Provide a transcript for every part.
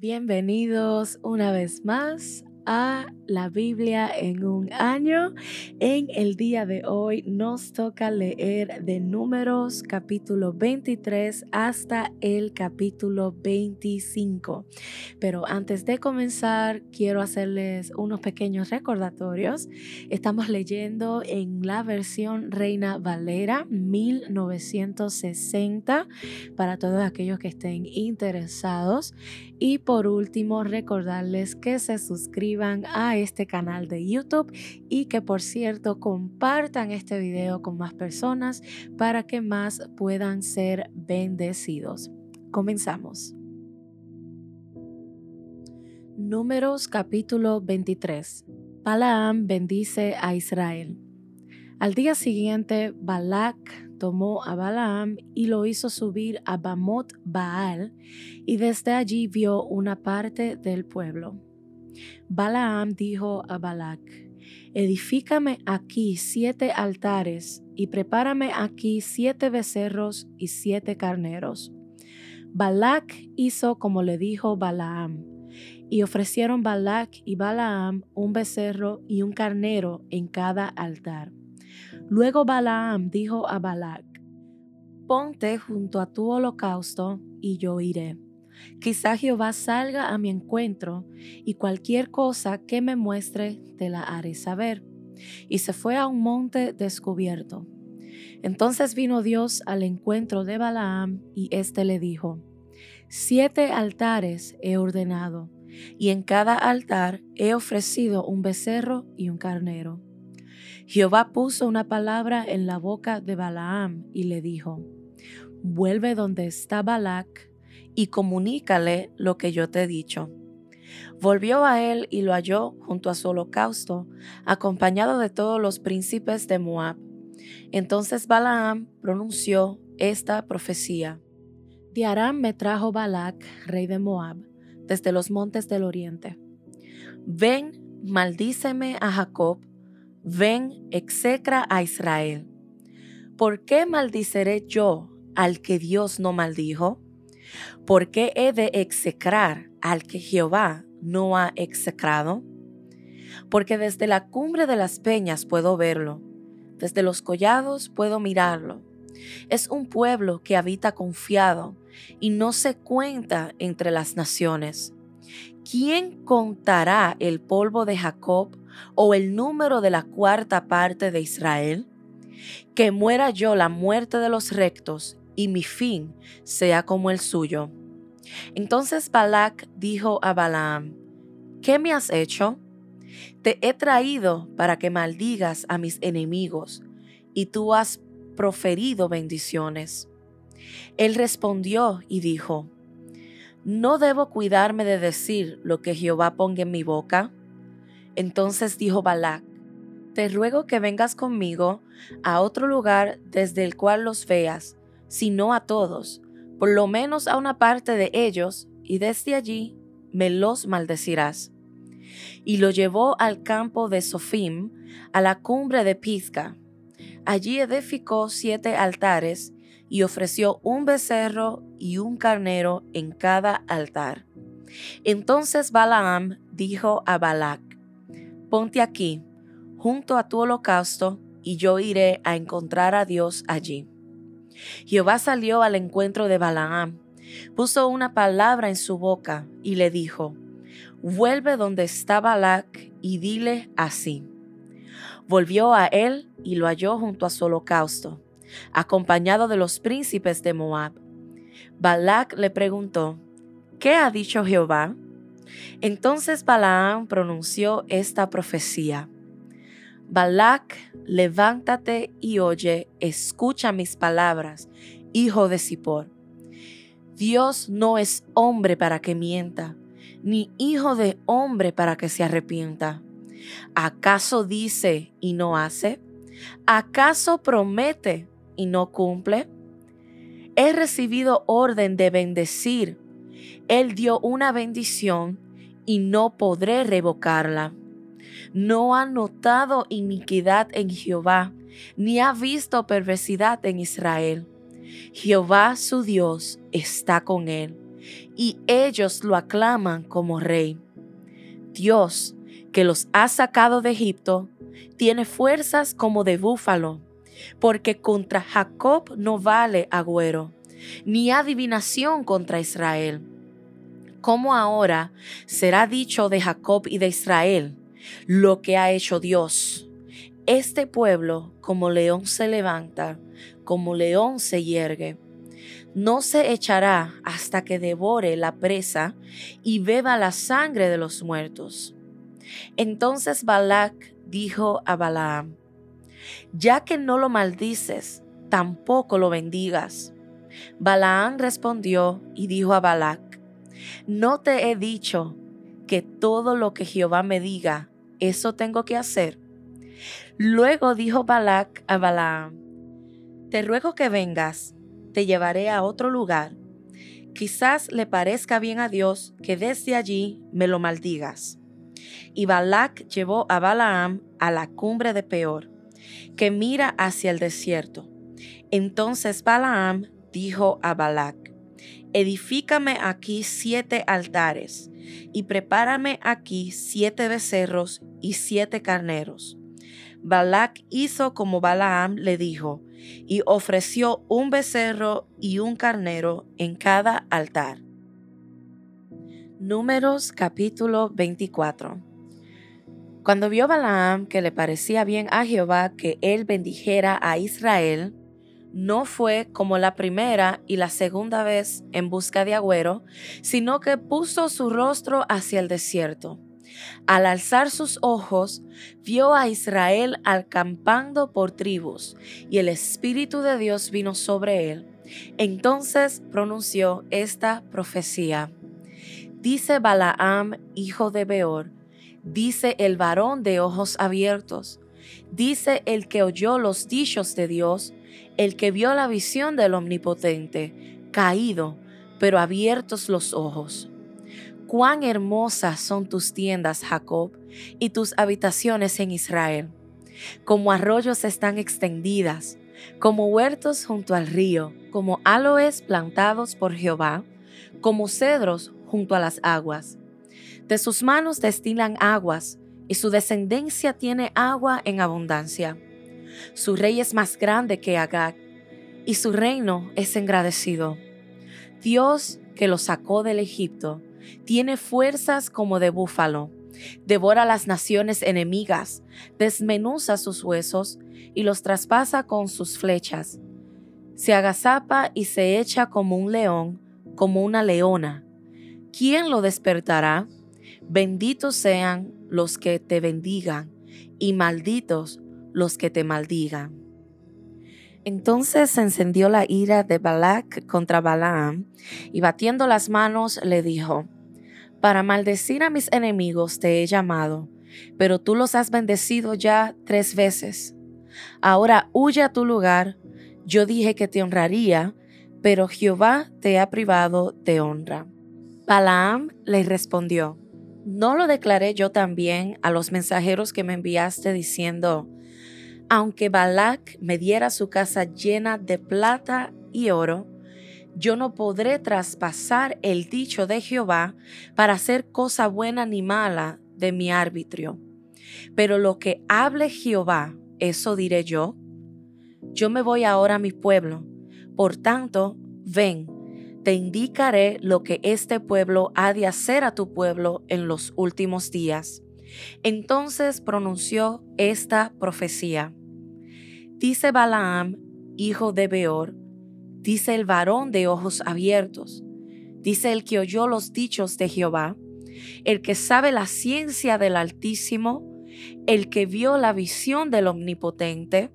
Bienvenidos una vez más a la Biblia en un año. En el día de hoy nos toca leer de números capítulo 23 hasta el capítulo 25. Pero antes de comenzar, quiero hacerles unos pequeños recordatorios. Estamos leyendo en la versión Reina Valera 1960 para todos aquellos que estén interesados. Y por último, recordarles que se suscriban a este canal de YouTube y que por cierto compartan este video con más personas para que más puedan ser bendecidos. Comenzamos. Números capítulo 23. Balaam bendice a Israel. Al día siguiente, Balak tomó a Balaam y lo hizo subir a Bamot Baal, y desde allí vio una parte del pueblo. Balaam dijo a Balac, edifícame aquí siete altares y prepárame aquí siete becerros y siete carneros. Balac hizo como le dijo Balaam, y ofrecieron Balac y Balaam un becerro y un carnero en cada altar. Luego Balaam dijo a Balac, Ponte junto a tu holocausto y yo iré. Quizá Jehová salga a mi encuentro y cualquier cosa que me muestre te la haré saber. Y se fue a un monte descubierto. Entonces vino Dios al encuentro de Balaam y éste le dijo, Siete altares he ordenado, y en cada altar he ofrecido un becerro y un carnero. Jehová puso una palabra en la boca de Balaam y le dijo, Vuelve donde está Balac y comunícale lo que yo te he dicho. Volvió a él y lo halló junto a su holocausto, acompañado de todos los príncipes de Moab. Entonces Balaam pronunció esta profecía. De Aram me trajo Balac, rey de Moab, desde los montes del oriente. Ven, maldíceme a Jacob, ven, execra a Israel. ¿Por qué maldiceré yo al que Dios no maldijo? ¿Por qué he de execrar al que Jehová no ha execrado? Porque desde la cumbre de las peñas puedo verlo, desde los collados puedo mirarlo. Es un pueblo que habita confiado y no se cuenta entre las naciones. ¿Quién contará el polvo de Jacob o el número de la cuarta parte de Israel? Que muera yo la muerte de los rectos y mi fin sea como el suyo. Entonces Balac dijo a Balaam, ¿qué me has hecho? Te he traído para que maldigas a mis enemigos, y tú has proferido bendiciones. Él respondió y dijo, ¿no debo cuidarme de decir lo que Jehová ponga en mi boca? Entonces dijo Balac, te ruego que vengas conmigo a otro lugar desde el cual los veas, sino a todos, por lo menos a una parte de ellos, y desde allí me los maldecirás. Y lo llevó al campo de Sofim, a la cumbre de Pizca. Allí edificó siete altares y ofreció un becerro y un carnero en cada altar. Entonces Balaam dijo a Balac, Ponte aquí, junto a tu holocausto, y yo iré a encontrar a Dios allí. Jehová salió al encuentro de Balaam, puso una palabra en su boca y le dijo, vuelve donde está Balac y dile así. Volvió a él y lo halló junto a su holocausto, acompañado de los príncipes de Moab. Balac le preguntó, ¿qué ha dicho Jehová? Entonces Balaam pronunció esta profecía. Balac, levántate y oye, escucha mis palabras, hijo de Zippor. Dios no es hombre para que mienta, ni hijo de hombre para que se arrepienta. ¿Acaso dice y no hace? ¿Acaso promete y no cumple? He recibido orden de bendecir. Él dio una bendición y no podré revocarla no ha notado iniquidad en Jehová, ni ha visto perversidad en Israel. Jehová su Dios está con él, y ellos lo aclaman como rey. Dios, que los ha sacado de Egipto, tiene fuerzas como de búfalo, porque contra Jacob no vale agüero, ni adivinación contra Israel. Como ahora será dicho de Jacob y de Israel lo que ha hecho Dios. Este pueblo como león se levanta, como león se yergue. No se echará hasta que devore la presa y beba la sangre de los muertos. Entonces Balac dijo a Balaam, ya que no lo maldices, tampoco lo bendigas. Balaam respondió y dijo a Balac, ¿no te he dicho que todo lo que Jehová me diga, eso tengo que hacer? Luego dijo Balac a Balaam, te ruego que vengas, te llevaré a otro lugar. Quizás le parezca bien a Dios que desde allí me lo maldigas. Y Balac llevó a Balaam a la cumbre de Peor, que mira hacia el desierto. Entonces Balaam dijo a Balac, Edifícame aquí siete altares, y prepárame aquí siete becerros y siete carneros. Balac hizo como Balaam le dijo, y ofreció un becerro y un carnero en cada altar. Números capítulo 24 Cuando vio Balaam que le parecía bien a Jehová que él bendijera a Israel, no fue como la primera y la segunda vez en busca de agüero, sino que puso su rostro hacia el desierto. Al alzar sus ojos, vio a Israel acampando por tribus, y el Espíritu de Dios vino sobre él. Entonces pronunció esta profecía. Dice Balaam, hijo de Beor, dice el varón de ojos abiertos, dice el que oyó los dichos de Dios, el que vio la visión del Omnipotente, caído, pero abiertos los ojos. Cuán hermosas son tus tiendas, Jacob, y tus habitaciones en Israel. Como arroyos están extendidas, como huertos junto al río, como aloes plantados por Jehová, como cedros junto a las aguas. De sus manos destilan aguas, y su descendencia tiene agua en abundancia. Su rey es más grande que Agag, y su reino es engrandecido. Dios que lo sacó del Egipto, tiene fuerzas como de búfalo. Devora las naciones enemigas, desmenuza sus huesos y los traspasa con sus flechas. Se agazapa y se echa como un león, como una leona. ¿Quién lo despertará? Benditos sean los que te bendigan y malditos los que te maldigan. Entonces se encendió la ira de Balac contra Balaam, y batiendo las manos le dijo, Para maldecir a mis enemigos te he llamado, pero tú los has bendecido ya tres veces. Ahora huye a tu lugar, yo dije que te honraría, pero Jehová te ha privado de honra. Balaam le respondió, ¿no lo declaré yo también a los mensajeros que me enviaste diciendo, aunque Balac me diera su casa llena de plata y oro, yo no podré traspasar el dicho de Jehová para hacer cosa buena ni mala de mi arbitrio. Pero lo que hable Jehová, eso diré yo. Yo me voy ahora a mi pueblo. Por tanto, ven, te indicaré lo que este pueblo ha de hacer a tu pueblo en los últimos días. Entonces pronunció esta profecía. Dice Balaam, hijo de Beor, dice el varón de ojos abiertos, dice el que oyó los dichos de Jehová, el que sabe la ciencia del Altísimo, el que vio la visión del Omnipotente,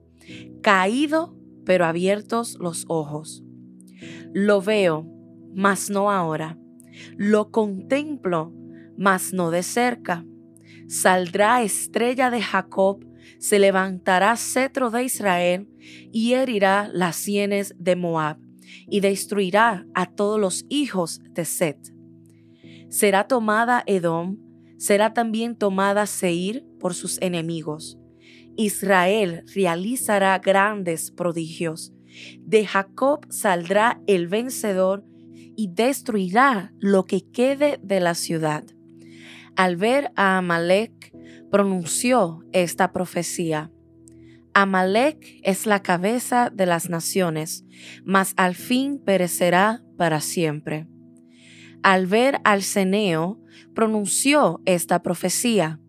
caído pero abiertos los ojos. Lo veo, mas no ahora. Lo contemplo, mas no de cerca. Saldrá estrella de Jacob se levantará cetro de Israel y herirá las sienes de Moab y destruirá a todos los hijos de Set. Será tomada Edom, será también tomada Seir por sus enemigos. Israel realizará grandes prodigios. De Jacob saldrá el vencedor y destruirá lo que quede de la ciudad. Al ver a Amalek, pronunció esta profecía. Amalek es la cabeza de las naciones, mas al fin perecerá para siempre. Al ver al ceneo, pronunció esta profecía.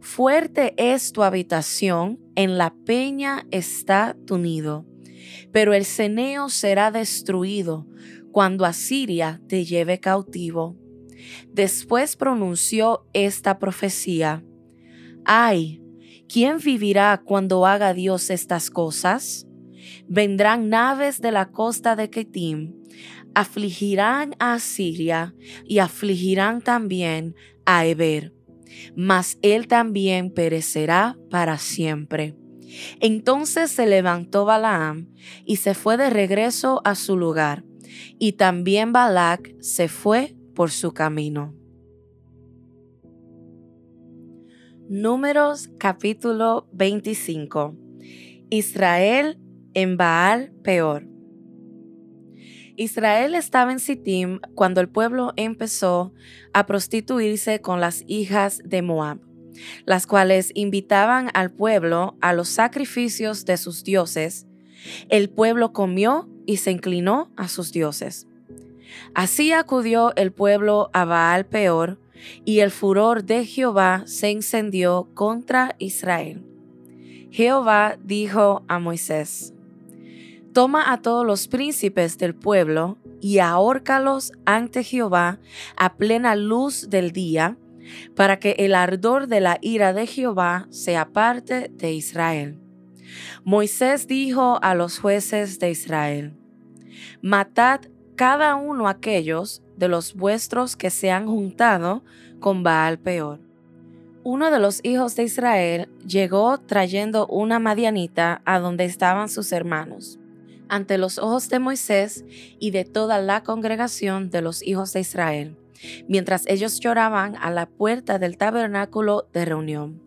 Fuerte es tu habitación, en la peña está tu nido, pero el ceneo será destruido cuando Asiria te lleve cautivo. Después pronunció esta profecía. Ay, ¿quién vivirá cuando haga Dios estas cosas? Vendrán naves de la costa de Ketim, afligirán a Asiria y afligirán también a Eber, mas él también perecerá para siempre. Entonces se levantó Balaam y se fue de regreso a su lugar, y también Balac se fue por su camino. Números capítulo 25 Israel en Baal peor. Israel estaba en Sittim cuando el pueblo empezó a prostituirse con las hijas de Moab, las cuales invitaban al pueblo a los sacrificios de sus dioses. El pueblo comió y se inclinó a sus dioses. Así acudió el pueblo a Baal peor, y el furor de Jehová se encendió contra Israel. Jehová dijo a Moisés, Toma a todos los príncipes del pueblo y ahórcalos ante Jehová a plena luz del día, para que el ardor de la ira de Jehová sea parte de Israel. Moisés dijo a los jueces de Israel, Matad cada uno aquellos de los vuestros que se han juntado con Baal peor. Uno de los hijos de Israel llegó trayendo una madianita a donde estaban sus hermanos, ante los ojos de Moisés y de toda la congregación de los hijos de Israel, mientras ellos lloraban a la puerta del tabernáculo de reunión.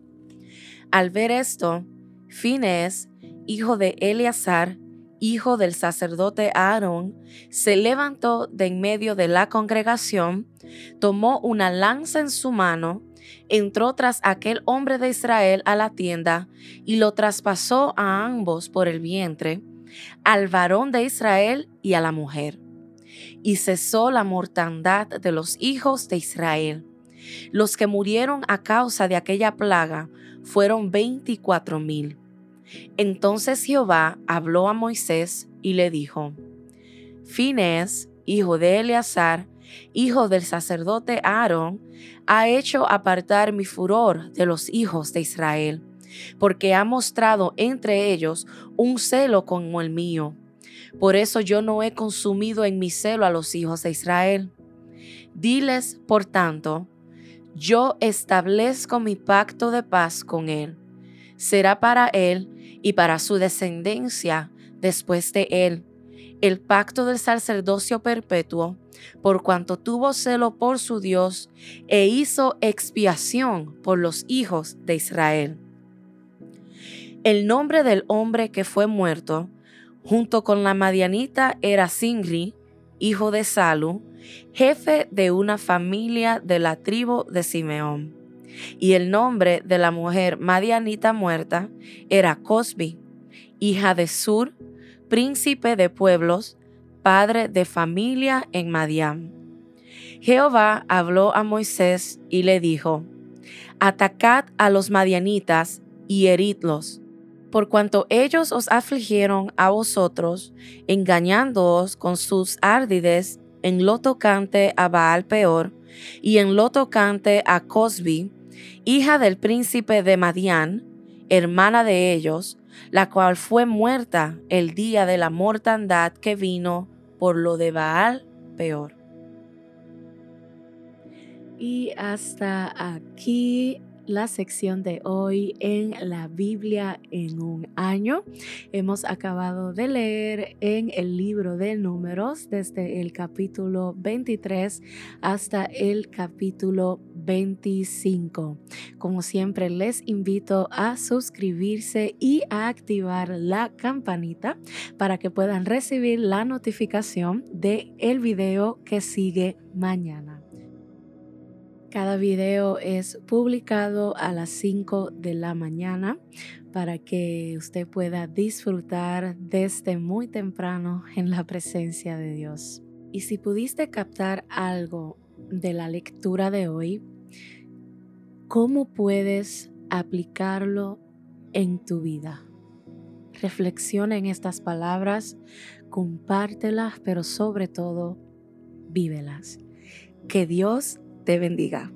Al ver esto, Fines, hijo de Eleazar, hijo del sacerdote Aarón, se levantó de en medio de la congregación, tomó una lanza en su mano, entró tras aquel hombre de Israel a la tienda y lo traspasó a ambos por el vientre, al varón de Israel y a la mujer. Y cesó la mortandad de los hijos de Israel. Los que murieron a causa de aquella plaga fueron veinticuatro mil. Entonces Jehová habló a Moisés y le dijo, Fines, hijo de Eleazar, hijo del sacerdote Aarón, ha hecho apartar mi furor de los hijos de Israel, porque ha mostrado entre ellos un celo como el mío. Por eso yo no he consumido en mi celo a los hijos de Israel. Diles, por tanto, yo establezco mi pacto de paz con él. Será para él y para su descendencia después de él, el pacto del sacerdocio perpetuo, por cuanto tuvo celo por su Dios e hizo expiación por los hijos de Israel. El nombre del hombre que fue muerto, junto con la madianita, era Singri, hijo de Salu, jefe de una familia de la tribu de Simeón y el nombre de la mujer madianita muerta era Cosbi, hija de Sur, príncipe de pueblos, padre de familia en Madián. Jehová habló a Moisés y le dijo, Atacad a los madianitas y heridlos, por cuanto ellos os afligieron a vosotros, engañándoos con sus ardides en lo tocante a Baal peor, y en lo tocante a Cosbi, hija del príncipe de Madián, hermana de ellos, la cual fue muerta el día de la mortandad que vino por lo de Baal peor. Y hasta aquí la sección de hoy en la Biblia en un año. Hemos acabado de leer en el libro de números desde el capítulo 23 hasta el capítulo 25. Como siempre les invito a suscribirse y a activar la campanita para que puedan recibir la notificación de el video que sigue mañana. Cada video es publicado a las 5 de la mañana para que usted pueda disfrutar desde muy temprano en la presencia de Dios. Y si pudiste captar algo de la lectura de hoy, ¿cómo puedes aplicarlo en tu vida? Reflexiona en estas palabras, compártelas, pero sobre todo, vívelas. Que Dios te bendiga.